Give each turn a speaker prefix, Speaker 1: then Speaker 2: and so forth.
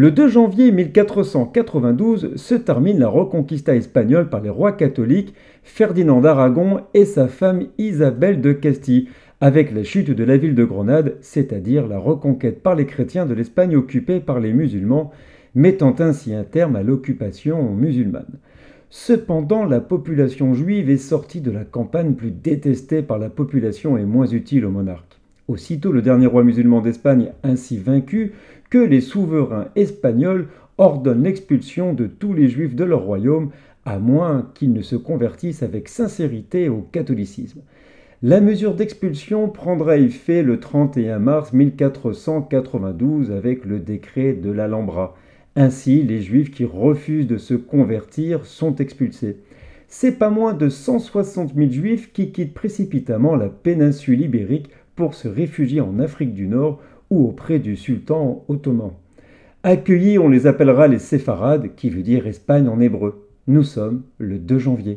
Speaker 1: Le 2 janvier 1492 se termine la reconquista espagnole par les rois catholiques Ferdinand d'Aragon et sa femme Isabelle de Castille, avec la chute de la ville de Grenade, c'est-à-dire la reconquête par les chrétiens de l'Espagne occupée par les musulmans, mettant ainsi un terme à l'occupation musulmane. Cependant, la population juive est sortie de la campagne plus détestée par la population et moins utile au monarque. Aussitôt le dernier roi musulman d'Espagne ainsi vaincu que les souverains espagnols ordonnent l'expulsion de tous les juifs de leur royaume, à moins qu'ils ne se convertissent avec sincérité au catholicisme. La mesure d'expulsion prendra effet le 31 mars 1492 avec le décret de l'Alhambra. Ainsi, les juifs qui refusent de se convertir sont expulsés. C'est pas moins de 160 000 juifs qui quittent précipitamment la péninsule ibérique pour se réfugier en Afrique du Nord ou auprès du sultan ottoman. Accueillis, on les appellera les séfarades, qui veut dire Espagne en hébreu. Nous sommes le 2 janvier.